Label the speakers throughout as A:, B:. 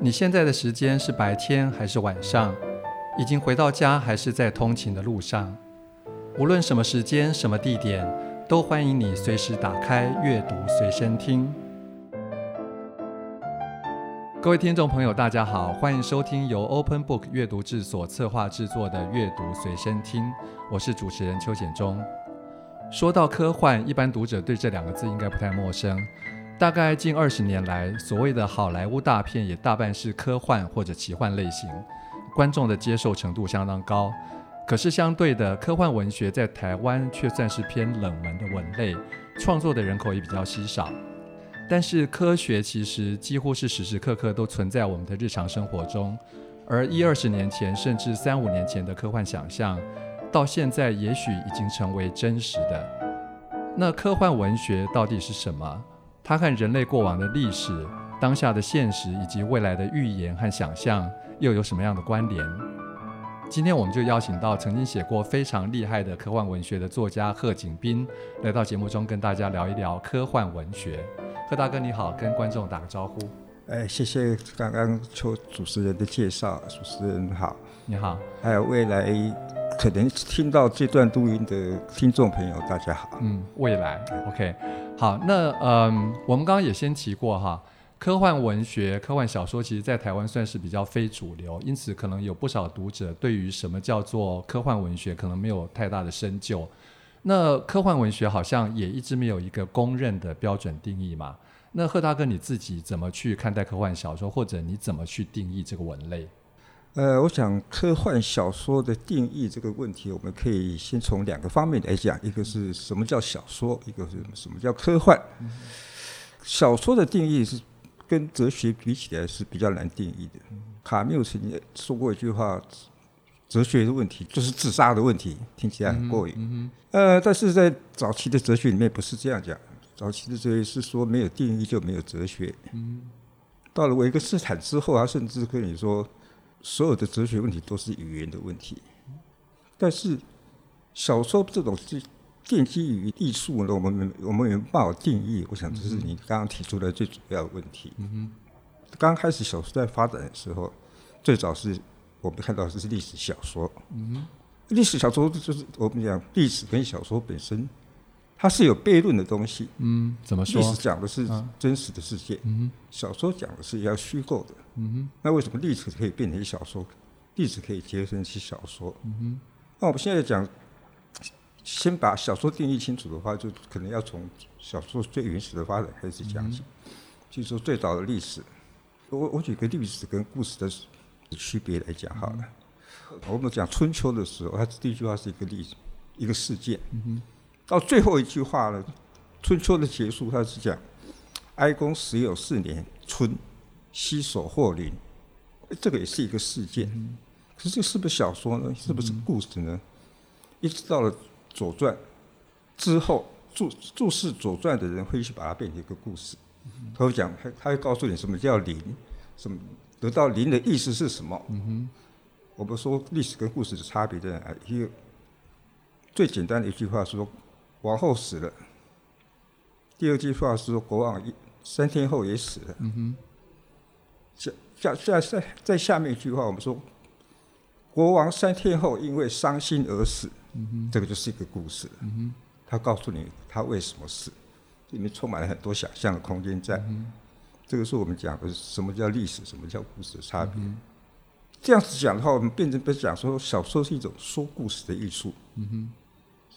A: 你现在的时间是白天还是晚上？已经回到家还是在通勤的路上？无论什么时间、什么地点，都欢迎你随时打开阅读随身听。各位听众朋友，大家好，欢迎收听由 Open Book 阅读制所策划制作的阅读随身听，我是主持人邱显忠。说到科幻，一般读者对这两个字应该不太陌生。大概近二十年来，所谓的好莱坞大片也大半是科幻或者奇幻类型，观众的接受程度相当高。可是相对的，科幻文学在台湾却算是偏冷门的文类，创作的人口也比较稀少。但是科学其实几乎是时时刻刻都存在我们的日常生活中，而一二十年前甚至三五年前的科幻想象，到现在也许已经成为真实的。那科幻文学到底是什么？它和人类过往的历史、当下的现实以及未来的预言和想象又有什么样的关联？今天我们就邀请到曾经写过非常厉害的科幻文学的作家贺景斌来到节目中跟大家聊一聊科幻文学。贺大哥你好，跟观众打个招呼。
B: 哎，谢谢刚刚邱主持人的介绍，主持人好，
A: 你好，
B: 还有未来可能听到这段录音的听众朋友大家好。
A: 嗯，未来，OK。好，那嗯，我们刚刚也先提过哈，科幻文学、科幻小说，其实在台湾算是比较非主流，因此可能有不少读者对于什么叫做科幻文学，可能没有太大的深究。那科幻文学好像也一直没有一个公认的标准定义嘛？那贺大哥你自己怎么去看待科幻小说，或者你怎么去定义这个文类？
B: 呃，我想科幻小说的定义这个问题，我们可以先从两个方面来讲，一个是什么叫小说，一个是什么叫科幻。小说的定义是跟哲学比起来是比较难定义的。卡缪曾经说过一句话：“哲学的问题就是自杀的问题。”听起来很过瘾。呃，但是在早期的哲学里面不是这样讲，早期的哲学是说没有定义就没有哲学。到了维克斯坦之后，他甚至跟你说。所有的哲学问题都是语言的问题，但是小说这种是奠基于艺术呢，我们我们没办法定义。我想这是你刚刚提出的最主要的问题。嗯，刚开始小说在发展的时候，最早是我们看到的是历史小说。嗯，历史小说就是我们讲历史跟小说本身。它是有悖论的东西。嗯，怎么说？历史讲的是真实的世界，嗯，小说讲的是要虚构的。嗯哼。那为什么历史可以变成小说？历史可以结成起小说？嗯哼。那我们现在讲，先把小说定义清楚的话，就可能要从小说最原始的发展开始讲起。就说最早的历史，我我举个历史跟故事的区别来讲好了。我们讲春秋的时候，它第一句话是一个历史，一个事件。嗯哼。到最后一句话了，春秋的结束，他是讲哀公十有四年春，西所获邻，这个也是一个事件。可是这是不是小说呢？是不是故事呢？一直到了《左传》之后，注注释《左传》的人会去把它变成一个故事。他会讲，他他会告诉你什么叫邻，什么得到邻的意思是什么。我们说历史跟故事的差别在哪？一个最简单的一句话说。王后死了。第二句话是说，国王一三天后也死了。嗯哼。下下下在在下面一句话，我们说，国王三天后因为伤心而死。嗯哼。这个就是一个故事。嗯哼。他告诉你他为什么死，里面充满了很多想象的空间在。嗯。这个是我们讲的什么叫历史，什么叫故事的差别。嗯。这样子讲的话，我们变成不是讲说小说是一种说故事的艺术。嗯哼。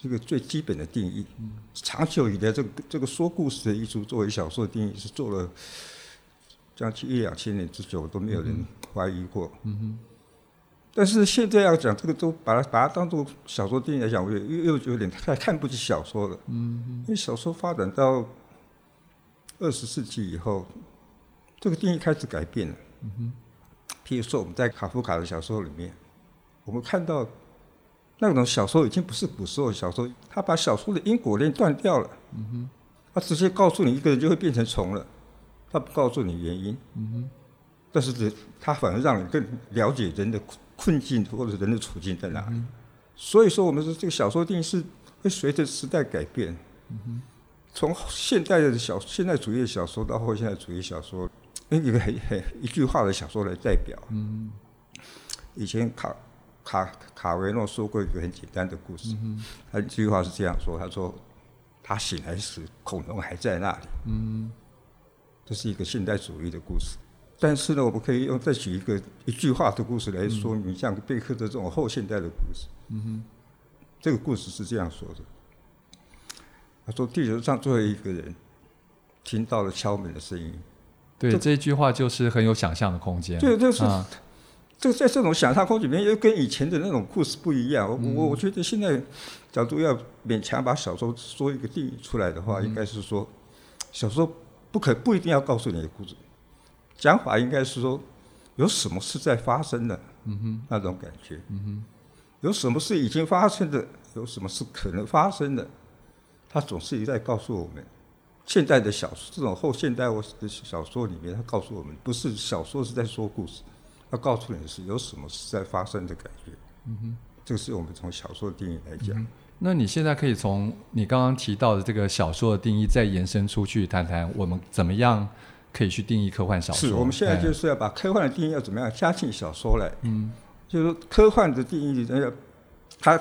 B: 这个最基本的定义，长久以来，这个这个说故事的艺术作为小说的定义是做了将近一两千年之久，都没有人怀疑过。嗯哼。但是现在要讲这个，都把它把它当做小说定义来讲，我又又有点太看不起小说了。因为小说发展到二十世纪以后，这个定义开始改变了。嗯哼。譬如说，我们在卡夫卡的小说里面，我们看到。那种小说已经不是古时候小说，他把小说的因果链断掉了。嗯哼，他直接告诉你一个人就会变成虫了，他不告诉你原因。嗯哼，但是这他反而让你更了解人的困境或者人的处境在哪里。所以说，我们说这个小说定义是会随着时代改变。嗯哼，从现代的小现代主义的小说到后现代主义小说，用一个一句话的小说来代表。嗯，以前卡卡卡维诺说过一个很简单的故事，嗯、他一句话是这样说：他说他醒来时，恐龙还在那里。嗯，这是一个现代主义的故事。但是呢，我们可以用再举一个一句话的故事来说明，像贝克的这种后现代的故事。嗯哼，这个故事是这样说的：他说，地球上最后一个人听到了敲门的声音。
A: 对，这句话就是很有想象的空间。
B: 对，就是，啊、这在这种想象空间里面，又跟以前的那种故事不一样。嗯、我我觉得现在，假如要勉强把小说说一个定义出来的话，嗯、应该是说，小说不可不一定要告诉你的故事。讲法应该是说，有什么事在发生的，嗯哼，那种感觉，嗯哼，有什么事已经发生的，有什么事可能发生的，他总是一再告诉我们。现代的小说，这种后现代的小说里面，他告诉我们，不是小说是在说故事，他告诉你的是有什么事在发生的感觉，嗯哼，这个是我们从小说的定义来讲。嗯。
A: 那你现在可以从你刚刚提到的这个小说的定义，再延伸出去谈谈，我们怎么样？可以去定义科幻小说。
B: 是，我们现在就是要把科幻的定义要怎么样加进小说来。嗯，就是说科幻的定义，要它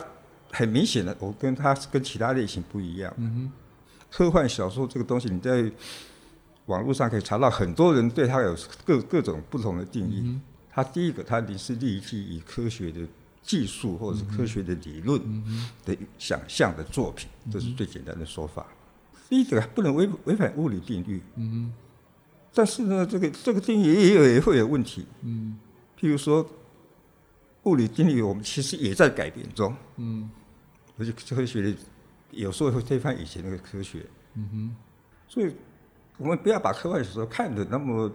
B: 很明显的，我跟它跟其他类型不一样。嗯哼，科幻小说这个东西，你在网络上可以查到很多人对它有各各种不同的定义。嗯、它第一个，它是立即以科学的技术或者是科学的理论的想象的作品，这是最简单的说法。第一个，不能违违反物理定律。嗯。但是呢，这个这个定义也有也会有问题。嗯，譬如说，物理定律我们其实也在改变中。嗯，而且科学有时候会推翻以前那个科学。嗯哼，所以我们不要把科幻小说看的那么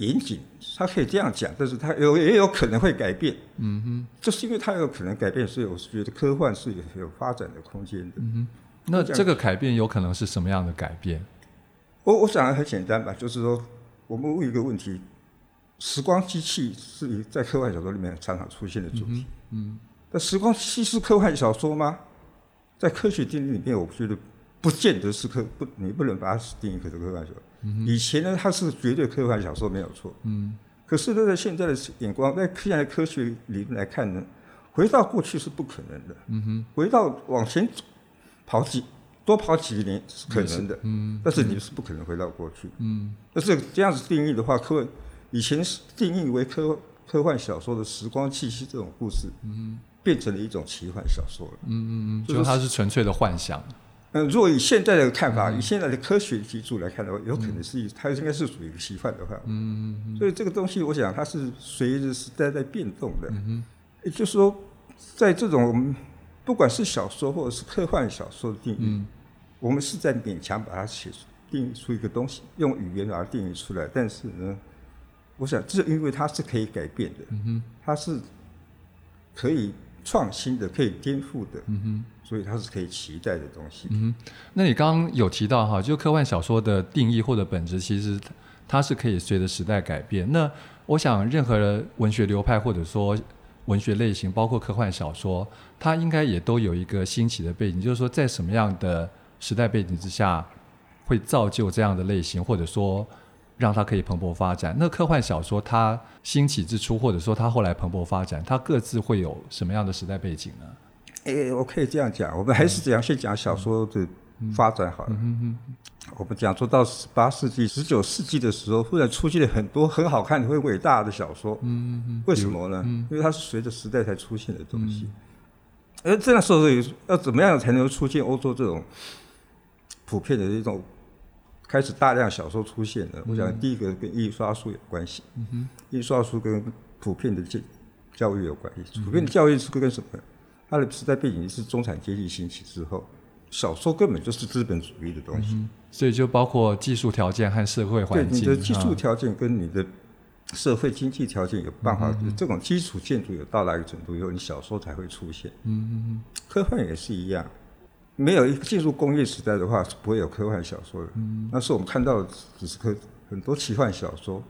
B: 严谨。他可以这样讲，但是他有也有可能会改变。嗯哼，就是因为他有可能改变，所以我是觉得科幻是有有发展的空间的。嗯哼，
A: 那这个改变有可能是什么样的改变？
B: 我我想的很简单吧，就是说，我们问一个问题：时光机器是在科幻小说里面常常出现的主题。嗯。那时光机器是科幻小说吗？在科学定义里面，我觉得不见得是科不，你不能把它定义成科幻小说。嗯。以前呢，它是绝对科幻小说没有错。嗯。可是呢，在现在的眼光，在现在的科学理论来看呢，回到过去是不可能的。嗯哼。回到往前跑几。多跑几年是可能的，嗯，但是你是不可能回到过去，嗯，但是这样子定义的话，科以前是定义为科科幻小说的时光气息这种故事，嗯，变成了一种奇幻小说了，嗯嗯嗯，
A: 就它是纯粹的幻想。
B: 嗯，如果以现在的看法，以现在的科学基础来看的话，有可能是它应该是属于奇幻的话，嗯嗯，所以这个东西，我想它是随着时代在变动的，嗯，也就是说，在这种不管是小说或者是科幻小说的定义。我们是在勉强把它写出定义出一个东西，用语言把它定义出来。但是呢，我想这因为它是可以改变的，嗯哼，它是可以创新的，可以颠覆的，嗯哼，所以它是可以期待的东西。
A: 嗯哼，那你刚刚有提到哈，就科幻小说的定义或者本质，其实它是可以随着时代改变。那我想，任何的文学流派或者说文学类型，包括科幻小说，它应该也都有一个兴起的背景，就是说在什么样的时代背景之下，会造就这样的类型，或者说让它可以蓬勃发展。那科幻小说它兴起之初，或者说它后来蓬勃发展，它各自会有什么样的时代背景呢？
B: 诶，我可以这样讲，我们还是这样先讲小说的发展好了。嗯嗯嗯、我们讲说到十八世纪、十九世纪的时候，忽然出现了很多很好看、很伟大的小说。嗯嗯嗯、为什么呢？嗯、因为它是随着时代才出现的东西。而这样说的，要怎么样才能出现欧洲这种？普遍的一种开始大量小说出现的，我想第一个跟印刷术有关系。印刷术跟普遍的教教育有关系。普遍的教育是跟什么？它的时代背景是中产阶级兴起之后，小说根本就是资本主义的东西。
A: 所以就包括技术条件和社会环境。
B: 对，你的技术条件跟你的社会经济条件有办法，这种基础建筑有到达一个程度以后，你小说才会出现。嗯嗯嗯，科幻也是一样。没有一个进入工业时代的话，是不会有科幻小说的。嗯，那是我们看到的只是科很多奇幻小说，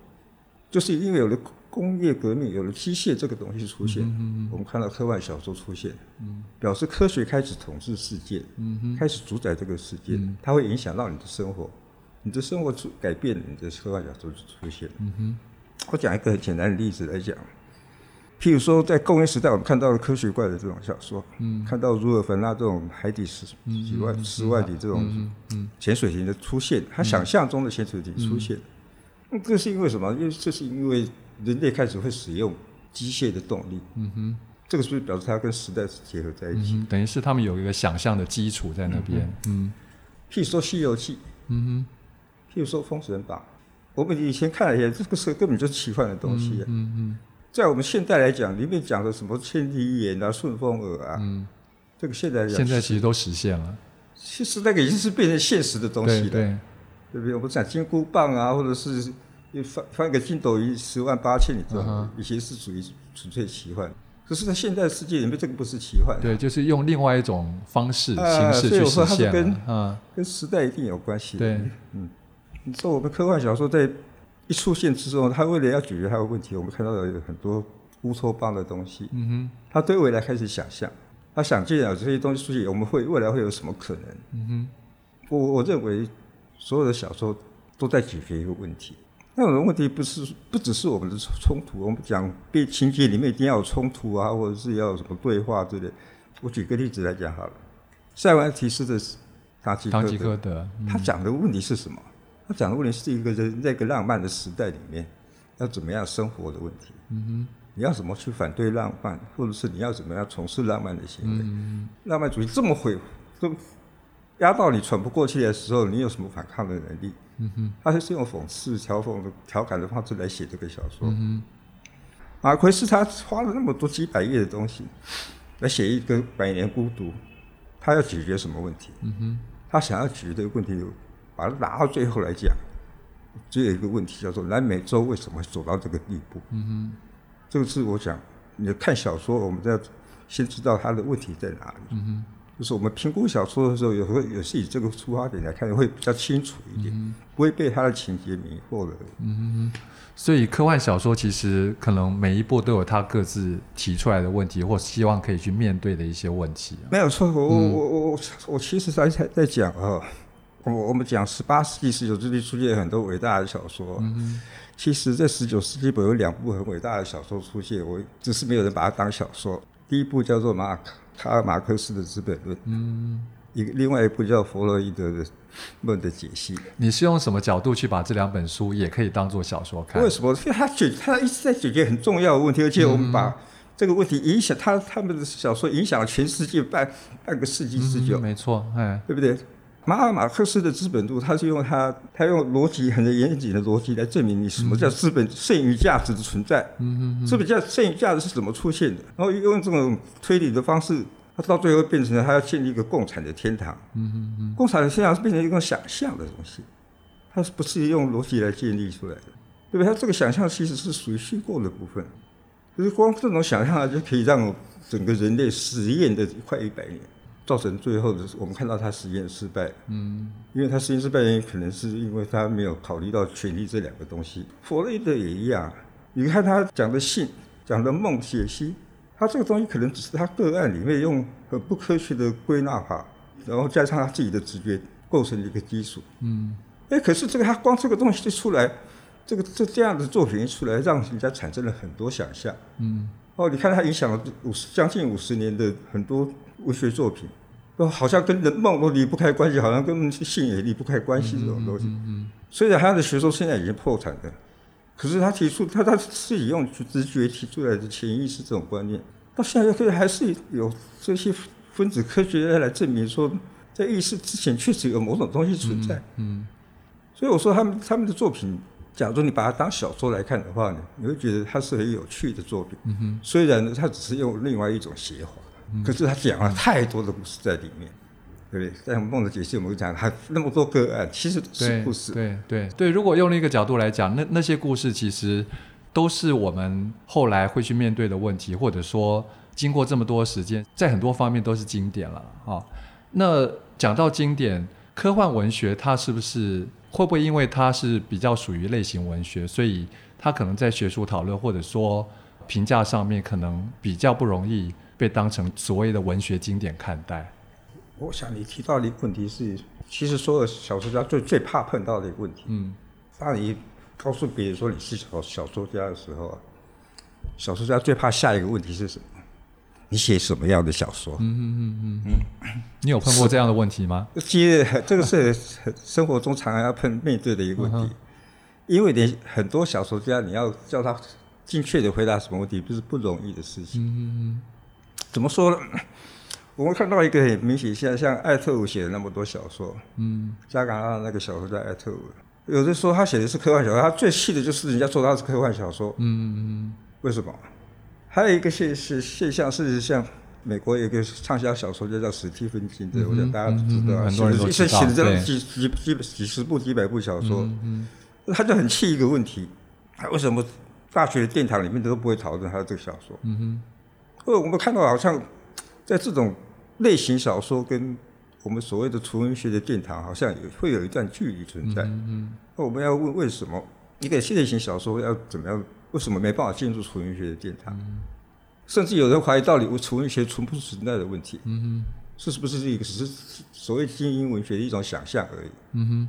B: 就是因为有了工业革命，有了机械这个东西出现，我们看到科幻小说出现，嗯，表示科学开始统治世界，嗯，开始主宰这个世界，它会影响到你的生活，你的生活出改变，你的科幻小说就出现了。
A: 嗯哼，
B: 我讲一个很简单的例子来讲，譬如说在工业时代，我们看到了科学怪的这种小说，嗯，看到如尔凡纳这种海底十几万、十万里这种潜水艇的出现，他想象中的潜水艇出现，那这是因为什么？因为这是因为人类开始会使用机械的动力。嗯哼。这个是不是表示它跟时代是结合在一起？
A: 嗯、等于是他们有一个想象的基础在那边。嗯，嗯
B: 譬如说《西游记》，嗯哼，譬如说《封神榜》，我们以前看了一下，这个是根本就是奇幻的东西。嗯嗯，嗯在我们现代来讲，里面讲的什么千里眼啊、顺风耳啊，嗯，这个现在
A: 现在其实都实现了。
B: 其实那个已经是变成现实的东西了，对，对，对不对？我们讲金箍棒啊，或者是翻翻个筋斗云十万八千里这种，嗯、哼以前是属于纯粹奇幻。可是，在现代世界里面，这个不是奇幻。
A: 对，就是用另外一种方式、形式去实现。跟
B: 嗯跟时代一定有关系。
A: 对，
B: 嗯，你说我们科幻小说在一出现之后，他为了要解决他的问题，我们看到了有很多乌托邦的东西。嗯哼，他对未来开始想象，他想见了这些东西出现，我们会未来会有什么可能？嗯哼，我我认为所有的小说都在解决一个问题。那种问题不是不只是我们的冲突，我们讲被情节里面一定要有冲突啊，或者是要有什么对话之类。我举个例子来讲好了，塞万提斯的《堂吉诃德》，他讲的问题是什么？他讲的问题是一个人在一个浪漫的时代里面要怎么样生活的问题。嗯哼，你要怎么去反对浪漫，或者是你要怎么样从事浪漫的行为？嗯、浪漫主义这么毁，这么压到你喘不过气的时候，你有什么反抗的能力？嗯哼，他是用讽刺、嘲讽的调侃的方式来写这个小说。嗯哼，马奎斯他花了那么多几百页的东西来写一个《百年孤独》，他要解决什么问题？嗯哼，他想要解决这个问题，把它拿到最后来讲，只有一个问题叫做南美洲为什么会走到这个地步？嗯哼，这个是我想，你看小说，我们要先知道它的问题在哪里。嗯哼。就是我们评估小说的时候，有时候也是以这个出发点来看，会比较清楚一点，嗯、不会被它的情节迷惑了。
A: 嗯，所以科幻小说其实可能每一部都有它各自提出来的问题，或希望可以去面对的一些问题。
B: 没有错，我、嗯、我我我我其实在在在讲啊，我我们讲十八世纪、十九世纪出现很多伟大的小说，嗯、其实，在十九世纪本有两部很伟大的小说出现，我只是没有人把它当小说。第一部叫做马克。卡尔马克思的《资本论》，嗯，一个另外一部叫弗洛伊德的《梦的解析》。
A: 你是用什么角度去把这两本书也可以当做小说看？
B: 为什么？因为他解，他一直在解决很重要的问题，而且我们把这个问题影响他，他们的小说影响了全世界半半个世纪之久。
A: 嗯、没错，哎，
B: 对不对？马尔马克思的《资本论》，他是用他他用逻辑很严谨的逻辑来证明你什么叫资本剩余价值的存在。嗯嗯，资本价剩余价值是怎么出现的？然后用这种推理的方式，他到最后变成了他要建立一个共产的天堂。嗯嗯嗯，共产的天堂是变成一个想象的东西，它是不是用逻辑来建立出来的？对不对？它这个想象其实是属于虚构的部分，就是光这种想象就可以让整个人类实验的快一百年。造成最后的，我们看到他实验失败。嗯，因为他实验失败原因可能是因为他没有考虑到权力这两个东西。弗洛伊德也一样，你看他讲的性，讲的梦解析，他这个东西可能只是他个案里面用很不科学的归纳法，然后加上他自己的直觉构成的一个基础。嗯，哎，可是这个他光这个东西就出来，这个这这样的作品一出来，让人家产生了很多想象。嗯，哦，你看他影响了五十将近五十年的很多文学作品。好像跟人梦都离不开关系，好像跟性也离不开关系这种东西。嗯嗯嗯、虽然他的学说现在已经破产了，可是他提出他他自己用直觉提出来的潜意识这种观念，到现在可以还是有这些分子科学家来证明说，在意识之前确实有某种东西存在。嗯，嗯所以我说他们他们的作品，假如你把它当小说来看的话呢，你会觉得它是很有趣的作品。嗯哼，虽然呢，它只是用另外一种写法。可是他讲了太多的故事在里面，对不对？在梦的解析，我们讲他那么多个案，其实都是故事。
A: 对对对，对，如果用另一个角度来讲，那那些故事其实都是我们后来会去面对的问题，或者说经过这么多时间，在很多方面都是经典了啊。那讲到经典，科幻文学它是不是会不会因为它是比较属于类型文学，所以它可能在学术讨论或者说评价上面可能比较不容易被当成所谓的文学经典看待。
B: 我想你提到的一个问题是，其实所有小说家最最怕碰到的一个问题。嗯，当你告诉别人说你是小小说家的时候啊，小说家最怕下一个问题是什么？你写什么样的小说？嗯嗯嗯
A: 嗯，你有碰过这样的问题吗？
B: 其实这个是生活中常常要碰面对的一个问题，嗯、因为你很多小说家，你要叫他精确的回答什么问题，不是不容易的事情。嗯嗯，怎么说呢？我们看到一个很明显现象，像艾特伍写了那么多小说，嗯，加拿大那个小说叫艾特伍，有的说他写的是科幻小说，他最气的就是人家说他是科幻小说。嗯嗯，为什么？还有一个现是现象，是像美国有一个畅销小说就叫史蒂芬金的，我想大家都知道，很多人都知道，写了这样几几几几十部几百部小说，他就很气一个问题，他为什么大学的殿堂里面都不会讨论他的这个小说？嗯哼，或者我们看到好像在这种类型小说跟我们所谓的纯文学的殿堂，好像也会有一段距离存在。嗯，那我们要问为什么一个新类型小说要怎么样？为什么没办法进入纯文学的殿堂？嗯、甚至有人怀疑，到底纯文学存不存在的问题？嗯哼，是不是一个只是所谓精英文学的一种想象而已？嗯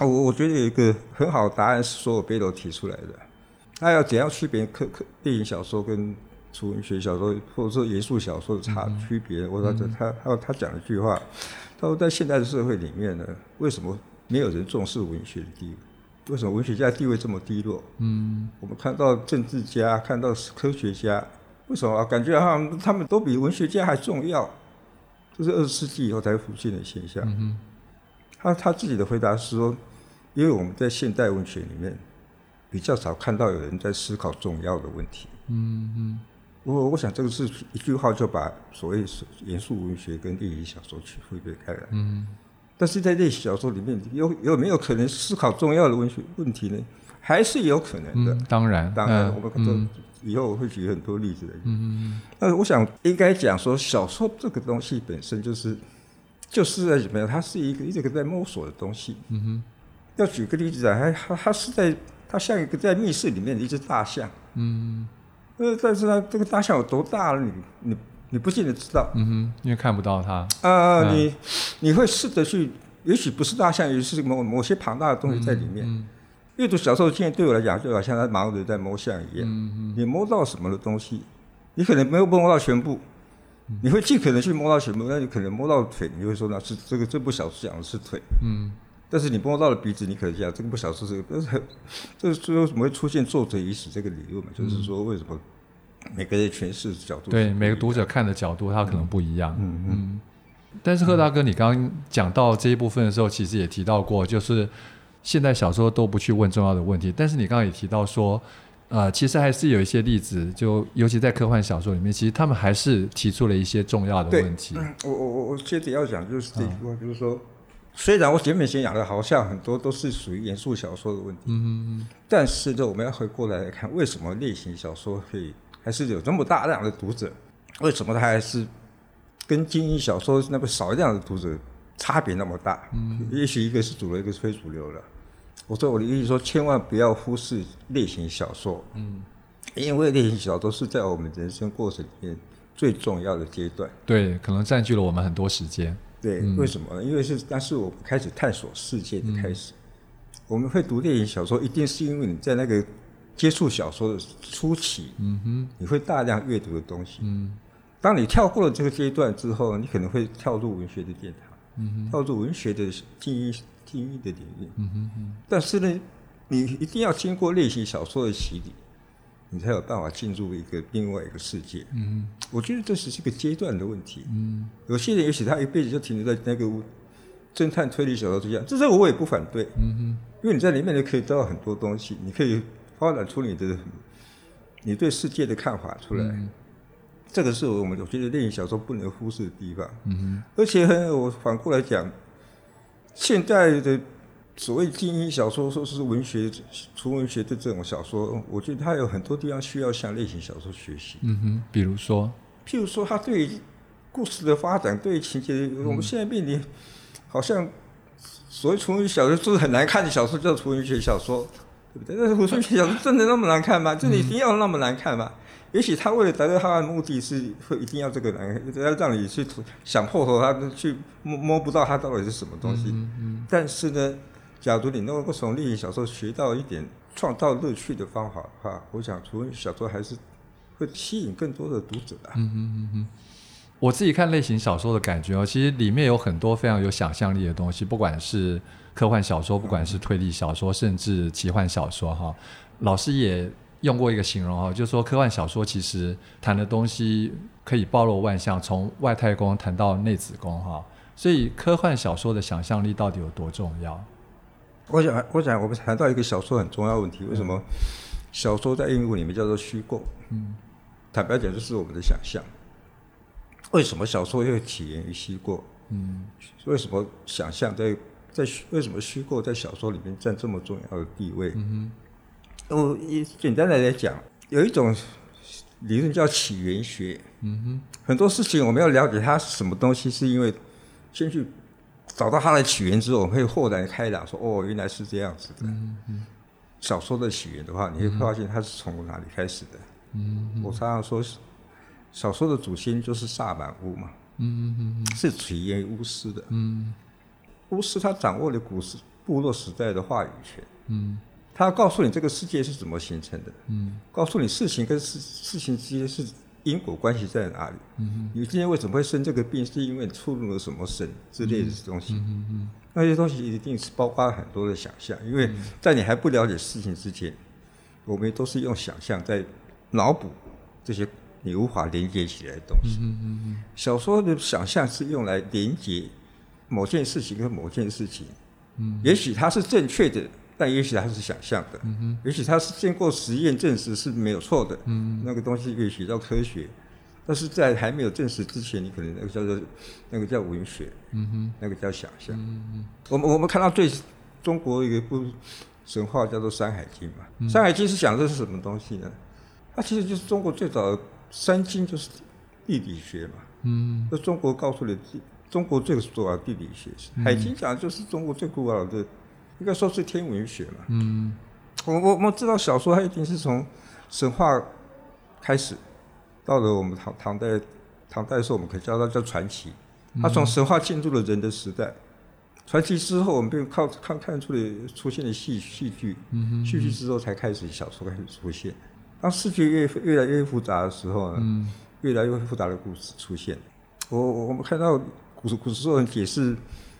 B: 哼，我我觉得有一个很好的答案是所有贝罗提出来的。那要怎样区别科科电影小说跟纯文学小说，或者说严肃小说的差区别？我说他他他讲了一句话，他说在现代的社会里面呢，为什么没有人重视文学的地位？为什么文学家地位这么低落？嗯，我们看到政治家，看到科学家，为什么、啊、感觉好像他们都比文学家还重要？这是二十世纪以后才出现的现象。嗯哼，他他自己的回答是说，因为我们在现代文学里面比较少看到有人在思考重要的问题。嗯嗯，我我想这个是一句话就把所谓严肃文学跟电影小说区分开来。嗯。但是在这小说里面，有有没有可能思考重要的文学问题呢？还是有可能的。
A: 嗯、当然，
B: 当然，我们都以后会举很多例子的。嗯嗯嗯。那我想应该讲说，小说这个东西本身就是就是在怎么样？它是一个一直在摸索的东西。嗯哼。要举个例子啊，它它它是在它像一个在密室里面的一只大象。嗯。呃，但是呢这个大象有多大了？你你。你不见得知道，
A: 嗯哼，因为看不到它。
B: 啊、呃，你你会试着去，也许不是大象，也许是某某些庞大的东西在里面。阅、读小说现在对我来讲，就好像在盲人在摸象一样。你摸到什么的东西，你可能没有摸到全部，嗯、你会尽可能去摸到全部，那你可能摸到腿，你会说那是这个这部小说讲的是腿。嗯，但是你摸到了鼻子，你可能讲这个不小说 是，但是这最后怎么会出现作者已死这个理论嘛？嗯、就是说为什么？每个人诠释角度
A: 对每个读者看的角度，他可能不一样。嗯嗯。嗯但是贺大哥，你刚刚讲到这一部分的时候，其实也提到过，就是现代小说都不去问重要的问题。但是你刚刚也提到说，呃，其实还是有一些例子，就尤其在科幻小说里面，其实他们还是提出了一些重要的问题。
B: 我我我我接着要讲就是这句话，嗯、就是说，虽然我前面先讲的好像很多都是属于严肃小说的问题，嗯嗯，但是呢，我们要回过来来看，为什么类型小说可以？还是有这么大量的读者，为什么它还是跟精英小说那么少量的读者差别那么大？嗯，也许一个是主流，一个是非主流了。我说我的意思说，千万不要忽视类型小说，嗯，因为类型小说是在我们人生过程里面最重要的阶段。
A: 对，可能占据了我们很多时间。
B: 对，嗯、为什么呢？因为是当时我们开始探索世界的开始。嗯、我们会读电影小说，一定是因为你在那个。接触小说的初期，嗯哼，你会大量阅读的东西，嗯，当你跳过了这个阶段之后，你可能会跳入文学的殿堂，嗯哼，跳入文学的精英精英的领域，嗯哼哼。但是呢，你一定要经过类型小说的洗礼，你才有办法进入一个另外一个世界，嗯。我觉得这是一个阶段的问题，嗯。有些人也许他一辈子就停留在那个侦探推理小说之下，这时候我也不反对，嗯哼，因为你在里面你可以得到很多东西，你可以。发展出你的你对世界的看法出来，嗯、这个是我们我觉得电影小说不能忽视的地方。嗯哼，而且我反过来讲，现在的所谓精英小说，说是文学、纯文学的这种小说，我觉得它有很多地方需要向类型小说学习。
A: 嗯哼，比如说，
B: 譬如说，它对故事的发展、对情节，嗯、我们现在面临好像所谓纯文学小说就是很难看的小说，叫纯文学小说。对不对？但是纯文学小说真的那么难看吗？真的一定要那么难看吗？也许他为了达到他的目的是会一定要这个人，要让你去想破头，他去摸摸不到他到底是什么东西。嗯嗯、但是呢，假如你能够从另一小说学到一点创造乐趣的方法的话，我想从小说还是会吸引更多的读者的。嗯嗯嗯嗯。
A: 我自己看类型小说的感觉哦，其实里面有很多非常有想象力的东西，不管是科幻小说，不管是推理小说，甚至奇幻小说哈。老师也用过一个形容哈，就是说科幻小说其实谈的东西可以包罗万象，从外太空谈到内子宫哈。所以科幻小说的想象力到底有多重要？
B: 我想，我想我们谈到一个小说很重要的问题，为什么小说在英文里面叫做虚构？嗯，坦白讲，就是我们的想象。为什么小说又起源于虚构？嗯，为什么想象在在为什么虚构在小说里面占这么重要的地位？嗯哼，我一简单的来讲，有一种理论叫起源学。嗯哼，很多事情我们要了解它是什么东西，是因为先去找到它的起源之后，我们会豁然开朗，说哦，原来是这样子的。小说的起源的话，你会发现它是从哪里开始的？我常常说。小说的祖先就是萨满巫嘛，嗯嗯嗯，是起源于巫师的，嗯，巫师他掌握了古时部落时代的话语权，嗯，他要告诉你这个世界是怎么形成的，嗯，告诉你事情跟事事情之间是因果关系在哪里，嗯，你今天为什么会生这个病，是因为你触怒了什么神之类的东西，嗯那些东西一定是包括很多的想象，因为在你还不了解事情之前，我们都是用想象在脑补这些。你无法连接起来的东西。嗯。小说的想象是用来连接某件事情跟某件事情。嗯。也许它是正确的，但也许它是想象的。也许它是经过实验证实是没有错的。嗯。那个东西可以学到科学，但是在还没有证实之前，你可能那个叫做那个叫文学。那个叫想象。我们我们看到最中国有一部神话叫做《山海经》嘛。嗯。《山海经》是讲的是什么东西呢？它其实就是中国最早的。山经就是地理学嘛，嗯，那中国告诉你，中国最主要的地理学，海经讲的就是中国最古老的，应该说是天文学嘛，嗯，我我我们知道小说它一定是从神话开始，到了我们唐唐代，唐代的时候我们可以叫它叫传奇，它从神话进入了人的时代，传奇之后我们便靠看看出了出现了戏戏剧，嗯，戏剧之后才开始小说开始出现。当世界越越来越复杂的时候呢，嗯、越来越复杂的故事出现。我我们看到古古时候人解释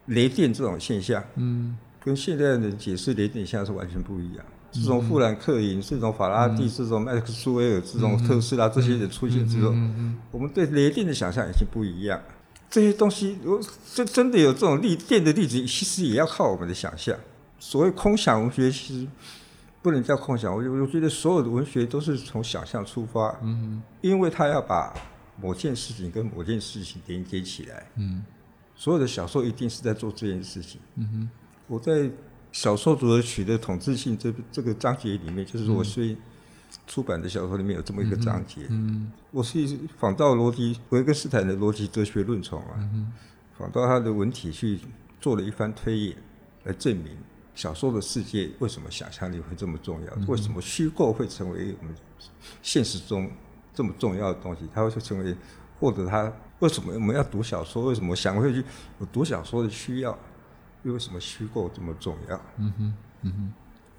B: 雷电这种现象，嗯，跟现在的解释雷电现象是完全不一样。自从富兰克林、自从法拉第、自从麦克斯韦尔、自从特斯拉这些人出现之后，我们对雷电的想象已经不一样。这些东西，如果真真的有这种力电的例子，其实也要靠我们的想象。所谓空想文学，其实。不能叫空想，我我觉得所有的文学都是从想象出发，嗯，因为他要把某件事情跟某件事情连接起来，嗯，所有的小说一定是在做这件事情，嗯哼，我在小说组的取的统治性这这个章节里面，就是我虽出版的小说里面有这么一个章节，嗯，我是仿照逻辑维根斯坦的逻辑哲学论从啊，仿照他的文体去做了一番推演来证明。小说的世界为什么想象力会这么重要？为什么虚构会成为我们现实中这么重要的东西？它会成为获得它？为什么我们要读小说？为什么想会去有读小说的需要？又为什么虚构这么重要？嗯哼，嗯哼。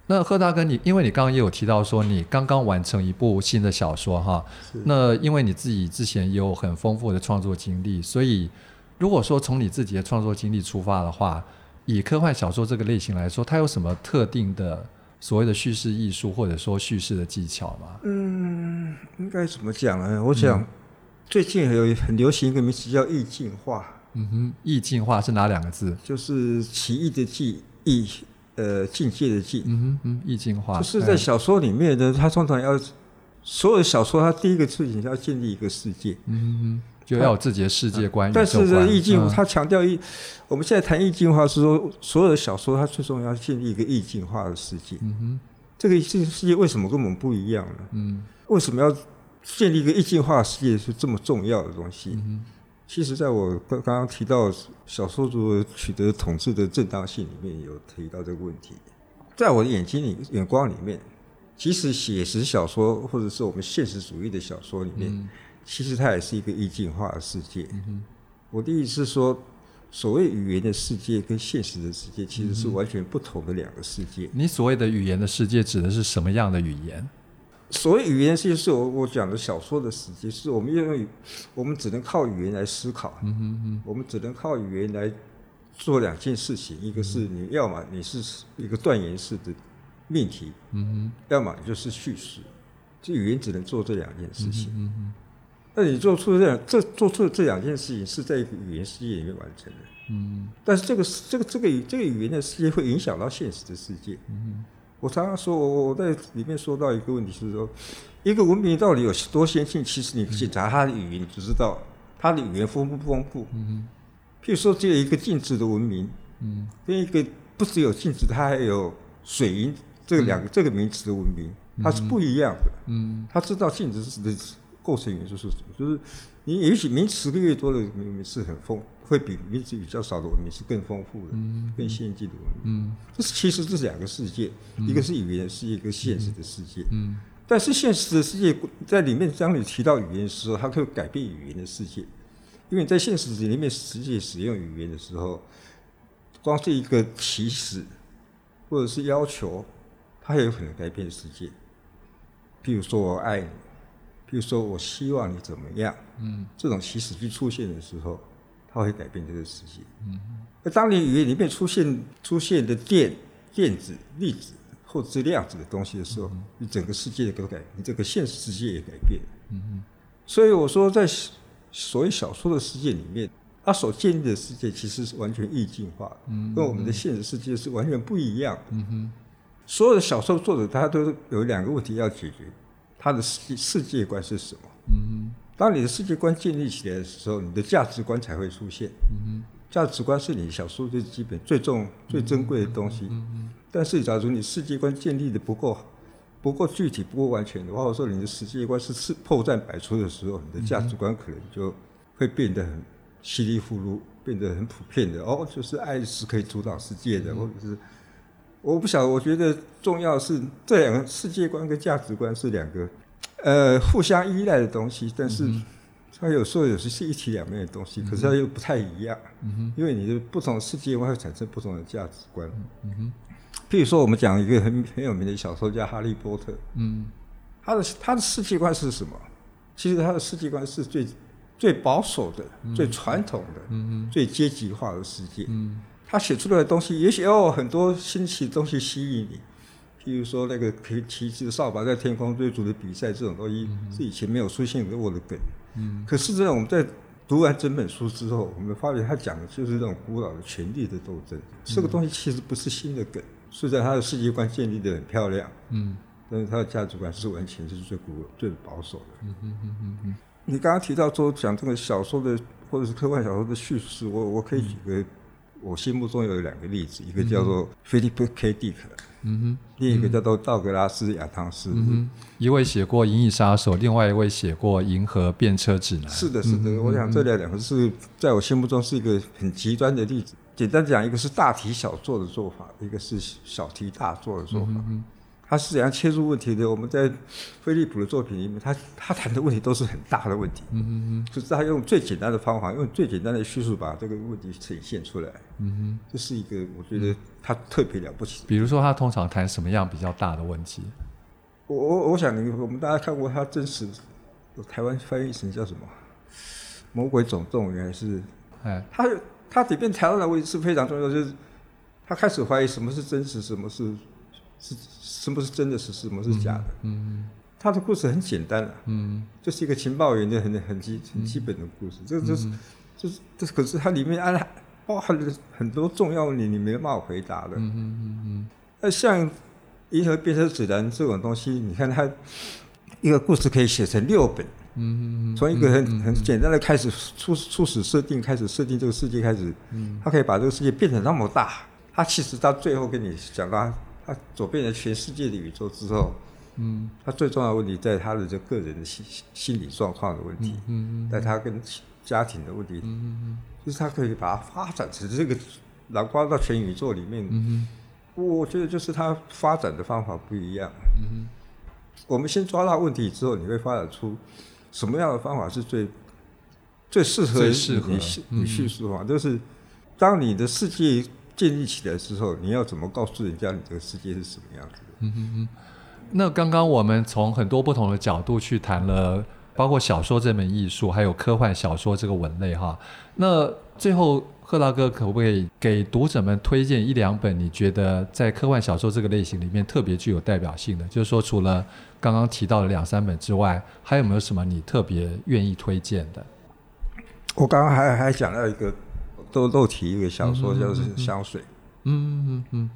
A: 那贺大哥，你因为你刚刚也有提到说你刚刚完成一部新的小说哈，是那因为你自己之前也有很丰富的创作经历，所以如果说从你自己的创作经历出发的话。以科幻小说这个类型来说，它有什么特定的所谓的叙事艺术，或者说叙事的技巧吗？
B: 嗯，应该怎么讲呢？我想最近有很流行一个名词叫意境化。
A: 嗯哼，意境化是哪两个字？
B: 就是奇异的异，意呃境界的境。
A: 嗯哼嗯，意境化
B: 就是在小说里面呢，它通常要所有的小说，他第一个事情是要建立一个世界。嗯哼。
A: 就要有自己的世界观，
B: 但是这意境，他强调意，我们现在谈意境化是说，所有的小说它最重要建立一个意境化的世界。嗯哼，这个世世界为什么跟我们不一样呢？嗯，为什么要建立一个意境化的世界是这么重要的东西？嗯哼，其实在我刚刚提到小说组取得统治的正当性里面有提到这个问题，在我的眼睛里眼光里面，即使写实小说或者是我们现实主义的小说里面，嗯、其实它也是一个意境化的世界。嗯、我的意思是说，所谓语言的世界跟现实的世界其实是完全不同的两个世界。
A: 你所谓的语言的世界指的是什么样的语言？
B: 所谓语言世界是我我讲的小说的世界，是我们因为我们只能靠语言来思考，我们只能靠语言来做两件事情，一个是你要么你是一个断言式的命题，嗯、哼。要么你就是叙事，这语言只能做这两件事情。嗯、哼那你做出这样这做出的这两件事情是在一个语言世界里面完成的，嗯、但是这个这个这个语这个语言的世界会影响到现实的世界。嗯我常常说，我我在里面说到一个问题是说，一个文明到底有多先进？其实你检查它的语言，你就知道它的语言丰不丰富。嗯哼。譬如说，只有一个静止的文明，嗯，跟一个不只有静止，它还有水银这两个这个名词的文明，它是不一样的。嗯。它知道静止的构成元素是什么，就是你也许名词越多的文明是很丰。会比名词比较少的文明是更丰富的、嗯、更先进的文明。嗯，这是其实这是两个世界，嗯、一个是语言，世界一个现实的世界。嗯，但是现实的世界在里面，当你提到语言的时候，它会改变语言的世界，因为在现实里面实际使用语言的时候，光是一个起始或者是要求，它也有可能改变世界。譬如说我爱你，譬如说我希望你怎么样，嗯，这种起始句出现的时候。它会改变这个世界。嗯，那当你语言里面出现出现的电、电子、粒子或者是量子的东西的时候，你整个世界都改，你这个现实世界也改变。嗯哼。所以我说，在所谓小说的世界里面，它所建立的世界其实是完全意境化的，嗯，跟我们的现实世界是完全不一样的。嗯哼。所有的小说作者他都有两个问题要解决：他的世世界观是什么？嗯哼。当你的世界观建立起来的时候，你的价值观才会出现。嗯哼，价值观是你小说最基本、最重、最珍贵的东西。嗯嗯，但是假如你世界观建立的不够、不够具体、不够完全的话，或者说你的世界观是是破绽百出的时候，你的价值观可能就会变得很稀里糊涂，变得很普遍的。哦，就是爱是可以主导世界的，嗯、或者是我不晓得。我觉得重要是这两个世界观跟价值观是两个。呃，互相依赖的东西，但是它有时候也是是一体两面的东西，嗯、可是它又不太一样。嗯哼，因为你的不同的世界观会产生不同的价值观。嗯哼，譬如说，我们讲一个很很有名的小说家《哈利波特》。嗯，他的他的世界观是什么？其实他的世界观是最最保守的、嗯、最传统的、嗯、最阶级化的世界。嗯，他写出来的东西，也许有很多新奇的东西吸引你。譬如说那个可以骑着扫把在天空追逐的比赛，这种东西是以前没有出现过的梗。嗯，可是这种我们在读完整本书之后，我们发觉他讲的就是那种古老的权力的斗争。这个东西其实不是新的梗，是在他的世界观建立的很漂亮。嗯，但是他的价值观是完全是最古最保守的。嗯嗯嗯嗯嗯。你刚刚提到说讲这个小说的或者是科幻小说的叙事，我我可以举个我心目中有两个例子，一个叫做菲利普 K 迪克。嗯哼，另一个叫做道格拉斯·亚当斯，嗯哼，一位写过《银翼杀手》，另外一位写过《银河变车指南》。是的，是的，我想这两两个是在我心目中是一个很极端的例子。简单讲，一个是大题小做的做法，一个是小题大做的做法。嗯他是怎样切入问题的？我们在菲利普的作品里面，他他谈的问题都是很大的问题。嗯哼哼，就是他用最简单的方法，用最简单的叙述把这个问题呈现出来。嗯哼，这是一个我觉得他特别了不起。比如说，他通常谈什么样比较大的问题？我我我想，我们大家看过他真实，台湾翻译成叫什么？魔鬼总动员还是？哎，他他里面谈到的问题是非常重要，就是他开始怀疑什么是真实，什么是。是什么是真的是什么是假的？嗯，他的故事很简单了，嗯，就是一个情报员的很很基很基本的故事。这就是就是这可是它里面安包含了很多重要问题，你没办法回答的。嗯嗯嗯，那像《银河变色指南》这种东西，你看它一个故事可以写成六本。嗯嗯，从一个很很简单的开始初初始设定开始设定这个世界开始，嗯，他可以把这个世界变成那么大。他其实到最后跟你讲到。他走遍了全世界的宇宙之后，嗯，他最重要的问题在他的这个人的心心理状况的问题，嗯嗯，在他跟家庭的问题，嗯嗯，就是他可以把它发展成这个南瓜到全宇宙里面，嗯，我觉得就是他发展的方法不一样，嗯，我们先抓到问题之后，你会发展出什么样的方法是最最适合你你叙述的话，就是当你的世界建立起来之后，你要怎么告诉人家你这个世界是什么样子的？
A: 嗯哼哼。那刚刚我们从很多不同的角度去谈了，包括小说这门艺术，还有科幻小说这个文类哈。那最后，贺大哥可不可以给读者们推荐一两本你觉得在科幻小说这个类型里面特别具有代表性的？就是说，除了刚刚提到的两三本之外，还有没有什么你特别愿意推荐的？
B: 我刚刚还还想到一个都漏提一个小说，叫是《香水》。嗯嗯嗯。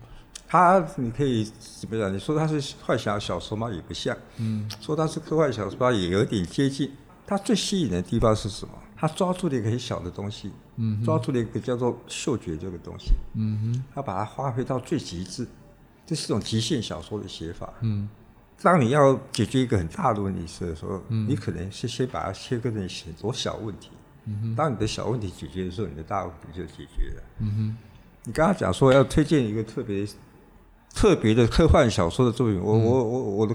B: 他你可以怎么讲？你说他是幻想小说吗？也不像。嗯。说他是科幻小说吧，也有点接近。他最吸引的地方是什么？他抓住了一个很小的东西，嗯，抓住了一个叫做嗅觉这个东西，嗯哼。它把它发挥到最极致，这是一种极限小说的写法。嗯。当你要解决一个很大的问题的时候，嗯，你可能是先把它切割成很多小问题。嗯哼。当你的小问题解决的时候，你的大问题就解决了。嗯哼。你刚刚讲说要推荐一个特别。特别的科幻小说的作品，我我我我的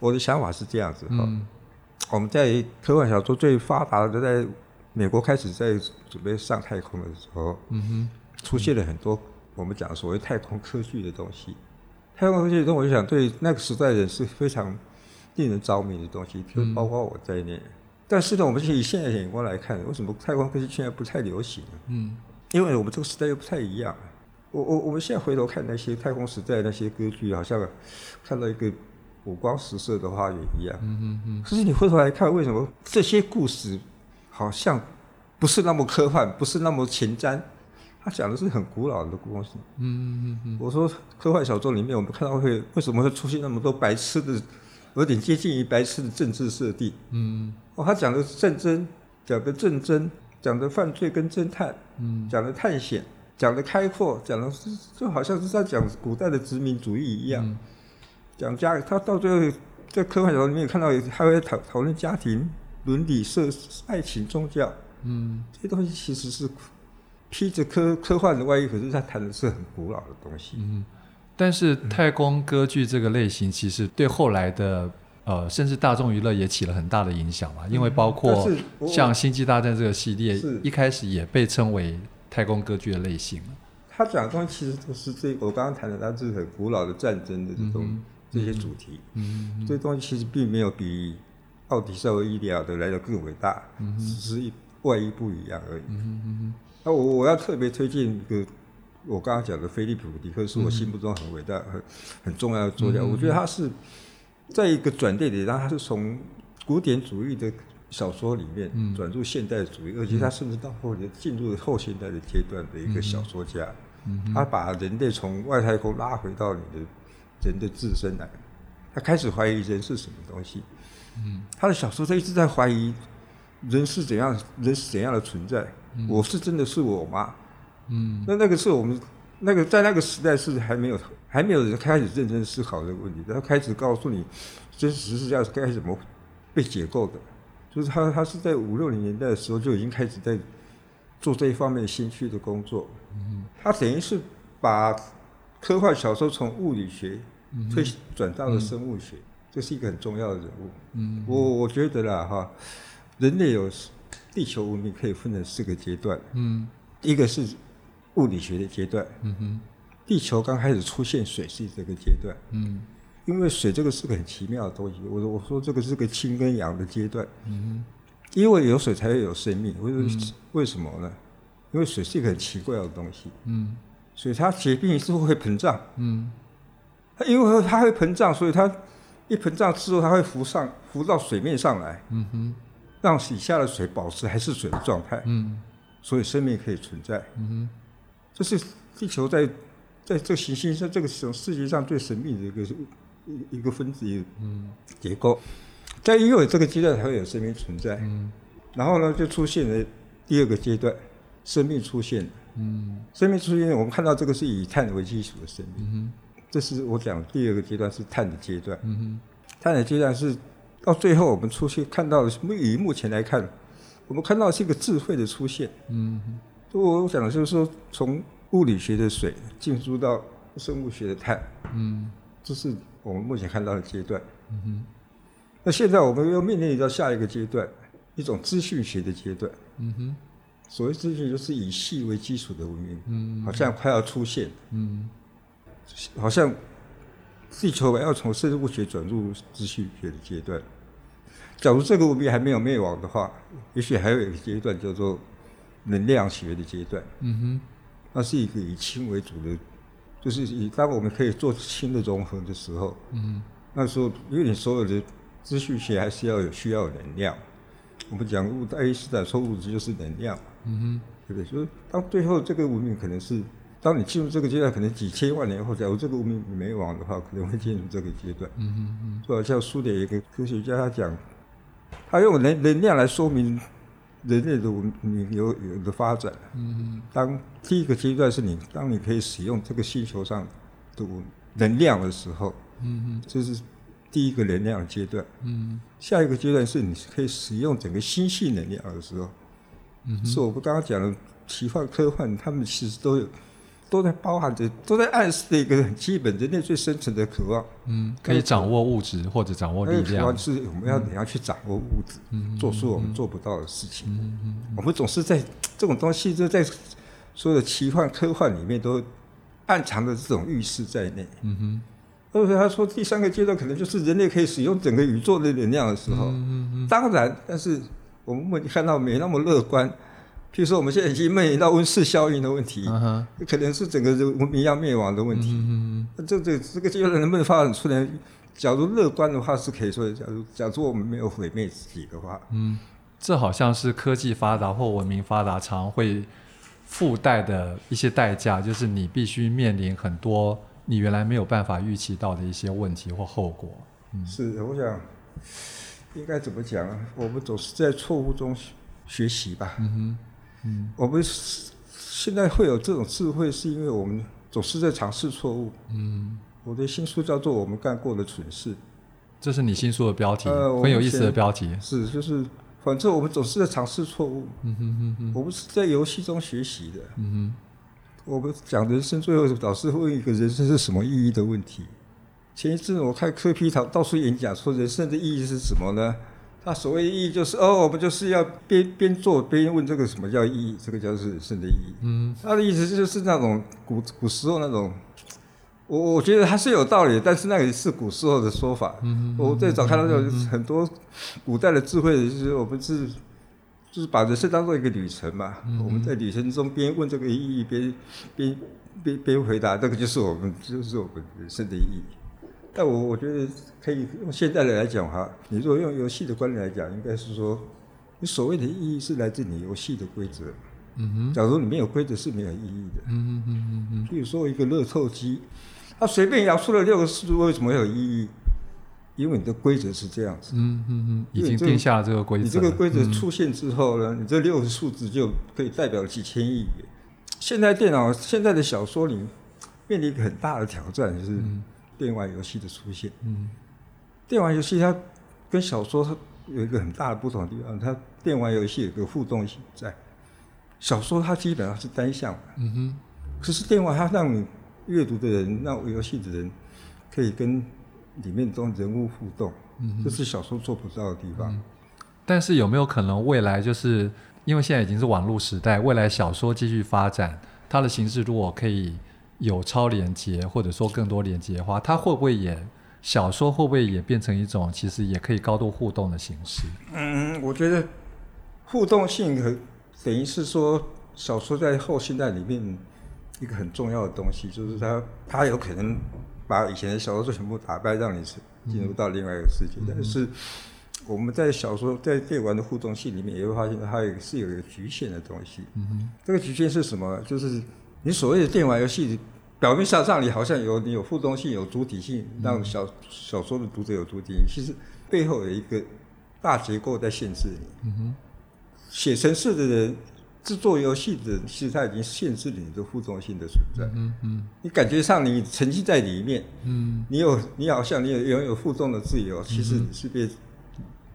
B: 我的想法是这样子哈。嗯、我们在科幻小说最发达的，在美国开始在准备上太空的时候，嗯哼，出现了很多我们讲所谓太空科技的东西。太空科技的东西，我想对那个时代人是非常令人着迷的东西，就包括我在内。嗯、但是呢，我们以现在的眼光来看，为什么太空科技现在不太流行？嗯，因为我们这个时代又不太一样。我我我们现在回头看那些太空时代那些歌剧，好像看到一个五光十色的花园一样。嗯嗯嗯。可是你回头来看，为什么这些故事好像不是那么科幻，不是那么前瞻？他讲的是很古老的故事。嗯嗯嗯。我说科幻小说里面，我们看到会为什么会出现那么多白痴的，有点接近于白痴的政治设定？嗯。哦，他讲的是战争，讲的战争，讲的犯罪跟侦探，嗯，讲的探险。讲的开阔，讲的是就好像是在讲古代的殖民主义一样，讲、嗯、家，他到最后在科幻小说里面看到，他会讨讨论家庭、伦理、社、爱情、宗教，嗯，这些东西其实是披着科科幻的外衣，可是他谈的是很古老的东西。嗯，但是太空歌剧这个类型，其实对后来的呃，甚至大众娱乐也起了很大的影响嘛，因为包括像《星际大战》这个系列，一开始也被称为。太空歌剧的类型，他讲的东西其实都是这我刚刚谈的，它是很古老的战争的这种、嗯、这些主题。嗯，嗯这东西其实并没有比《奥迪赛和伊利亚德》来的更伟大，嗯、只是外衣不一样而已。嗯嗯那我我要特别推荐一个，我刚刚讲的菲利普·迪克是我心目中很伟大、很很重要的作家。嗯、我觉得他是在一个转捩点，然后他是从古典主义的。小说里面转入现代主义，嗯、而且他甚至到后来进入了后现代的阶段的一个小说家，他把人类从外太空拉回到你的人的自身来，他开始怀疑人是什么东西。嗯、他的小说他一直在怀疑人是怎样，人是怎样的存在。嗯、我是真的是我吗？嗯，那那个是我们那个在那个时代是还没有还没有人开始认真思考这个问题，他开始告诉你真实是要该怎么被解构的。就是他，他是在五六零年代的时候就已经开始在做这一方面的兴趣的工作。嗯，他等于是把科幻小说从物理学推转到了生物学，这是一个很重要的人物。嗯，我我觉得啦哈，人类有地球文明可以分成四个阶段。嗯，一个是物理学的阶段。嗯哼，地球刚开始出现水系这个阶段。嗯。因为水这个是个很奇妙的东西，我我说这个是个氢跟氧的阶段，嗯哼，因为有水才会有生命，为为什么呢？因为水是一个很奇怪的东西，嗯，所以它结冰之后会膨胀，嗯，它因为它会膨胀，所以它一膨胀之后它会浮上浮到水面上来，嗯哼，让底下的水保持还是水的状态，嗯，所以生命可以存在，嗯哼，这是地球在在这个行星上这个世界上最神秘的一个。一一个分子结构，在因为这个阶段才会有生命存在，嗯、然后呢，就出现了第二个阶段，生命出现，嗯、生命出现，我们看到这个是以碳为基础的生命，嗯、这是我讲第二个阶段是碳的阶段，嗯、碳的阶段是到最后我们出现看到的，以目前来看，我们看到的是一个智慧的出现，嗯哼，所以我讲的就是说，从物理学的水进入到生物学的碳，嗯这是我们目前看到的阶段。嗯哼。那现在我们又面临到下一个阶段，一种资讯学的阶段。嗯哼。所谓资讯，就是以系为基础的文明，嗯，好像快要出现。嗯。好像地球要从生物学转入资讯学的阶段。假如这个文明还没有灭亡的话，也许还有一个阶段叫做能量学的阶段。嗯哼。那是一个以氢为主的。就是以当我们可以做氢的融合的时候，嗯，那时候因为你所有的资讯学还是要有需要有能量。我们讲物，爱因斯坦说物质就是能量，嗯哼，对不对？所以当最后这个文明可能是，当你进入这个阶段，可能几千万年后，假如这个文明没亡的话，可能会进入这个阶段。嗯哼嗯，就好像苏联一个科学家他讲，他用能能量来说明。人类的文明有有的发展，嗯，当第一个阶段是你，当你可以使用这个星球上的能量的时候，嗯，这是第一个能量的阶段，嗯，下一个阶段是你可以使用整个星系能量的时候，嗯，是我们刚刚讲的奇幻科幻，他们其实都有。都在包含着，都在暗示的一个很基本人类最深层的渴望。嗯，可以掌握物质或者掌握力量。渴望是我们要怎样去掌握物质，嗯，做出我们做不到的事情。嗯嗯，我们总是在这种东西，就在所有的奇幻科幻里面都暗藏着这种预示在内。嗯哼。而且他说第三个阶段可能就是人类可以使用整个宇宙的能量的时候。嗯嗯。当然，但是我们目前看到没那么乐观。譬如说，我们现在已经面临到温室效应的问题，uh. 可能是整个文明要灭亡的问题。嗯嗯，这这这个阶段能不能发展出来？假如乐观的话，是可以说，假如假如我们没有毁灭自己的话，嗯，这好像是科技发达或文明发达常会附带的一些代价，就是你必须面临很多你原来没有办法预期到的一些问题或后果。嗯，是，我想应该怎么讲啊？我们总是在错误中学习吧。嗯哼。嗯，我们现在会有这种智慧，是因为我们总是在尝试错误。嗯，我的新书叫做《我们干过的蠢事》，这是你新书的标题，呃、很有意思的标题。是，就是反正我们总是在尝试错误。嗯哼哼哼，我们是在游戏中学习的。嗯哼，我们讲人生，最后老师会问一个人生是什么意义的问题。前一阵我看柯 P 他到处演讲，说人生的意义是什么呢？那所谓意义就是哦，我们就是要边边做边问这个什么叫意义，这个叫是人生的意义。嗯，他的意思就是那种古古时候那种，我我觉得还是有道理，但是那个是古时候的说法。嗯，我最早看到有很多古代的智慧就是我们是就是把人生当做一个旅程嘛，嗯、我们在旅程中边问这个意义边边边边回答，这个就是我们就是我们人生的意义。但我我觉得可以用现在的来讲哈，你如果用游戏的观念来讲，应该是说，你所谓的意义是来自你游戏的规则。嗯哼。假如你没有规则是没有意义的。嗯嗯嗯嗯。比如说一个乐透机，它随便摇出了六个数字，为什么会有意义？因为你的规则是这样子。嗯嗯嗯。已经定下了这个规则。你这个规则出现之后呢，你这六个数字就可以代表几千亿元。现在电脑现在的小说里面临一个很大的挑战，就是。电玩游戏的出现，嗯，电玩游戏它跟小说它有一个很大的不同的地方，它电玩游戏有个互动性在，小说它基本上是单向的，嗯哼，可是电玩它让你阅读的人，让游戏的人可以跟里面中人物互动，嗯哼，这是小说做不到的地方。嗯，但是有没有可能未来就是因为现在已经是网络时代，未来小说继续发展，它的形式如果可以。有超连接，或者说更多连接的话，它会不会也小说会不会也变成一种其实也可以高度互动的形式？嗯，我觉得互动性和等于是说小说在后现代里面一个很重要的东西，就是它它有可能把以前的小说全部打败，让你进入到另外一个世界。嗯、但是我们在小说在电玩的互动性里面也会发现，它有是有一个局限的东西。嗯哼，这个局限是什么？就是。你所谓的电玩游戏，表面上让你好像有你有互动性、有主体性，让小小说的读者有主体性，其实背后有一个大结构在限制你。嗯哼，写程式的人、制作游戏的人，其实他已经限制了你的互动性的存在。嗯嗯，你感觉上你沉浸在里面，嗯，你有你好像你有拥有互动的自由，其实你是被。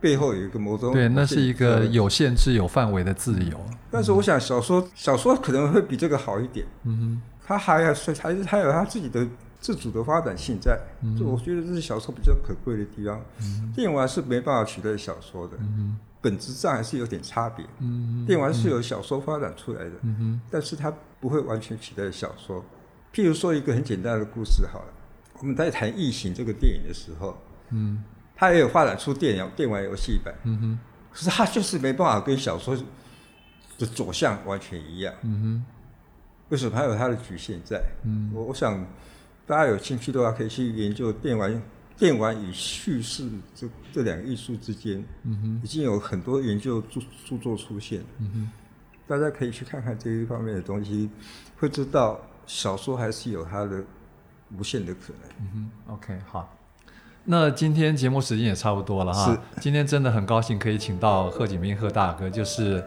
B: 背后有一个某种对，那是一个有限制、有范围的自由。但是我想，小说小说可能会比这个好一点。嗯哼，他还要还是他有它自己的自主的发展性在，嗯、我觉得这是小说比较可贵的地方。嗯、电玩是没办法取代小说的，嗯、本质上还是有点差别。嗯、电玩是由小说发展出来的，嗯、但是它不会完全取代小说。譬如说一个很简单的故事好了，我们在谈《异形》这个电影的时候，嗯，它也有发展出电游电玩游戏版，嗯哼，可是他就是没办法跟小说的走向完全一样，嗯哼，为什么？还有它的局限在？嗯，我我想。大家有兴趣的话，可以去研究电玩、电玩与叙事这这两个艺术之间，嗯哼，已经有很多研究著著作出现，嗯哼，大家可以去看看这一方面的东西，会知道小说还是有它的无限的可能。
A: 嗯哼，OK，好，那今天节目时间也差不多了哈，今天真的很高兴可以请到贺景斌贺大哥，就是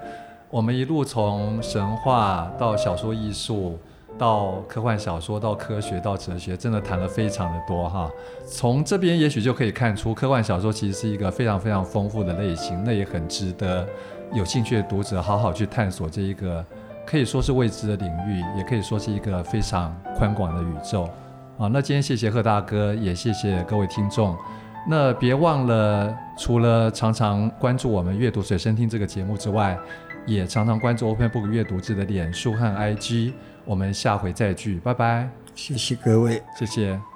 A: 我们一路从神话到小说艺术。到科幻小说，到科学，到哲学，真的谈了非常的多哈。从这边也许就可以看出，科幻小说其实是一个非常非常丰富的类型，那也很值得有兴趣的读者好好去探索这一个可以说是未知的领域，也可以说是一个非常宽广的宇宙啊。那今天谢谢贺大哥，也谢谢各位听众。那别忘了，除了常常关注我们阅读随身听这个节目之外，也常常关注 Open Book 阅读志的脸书和 IG。我们下回再聚，拜拜。
B: 谢谢各位，
A: 谢谢。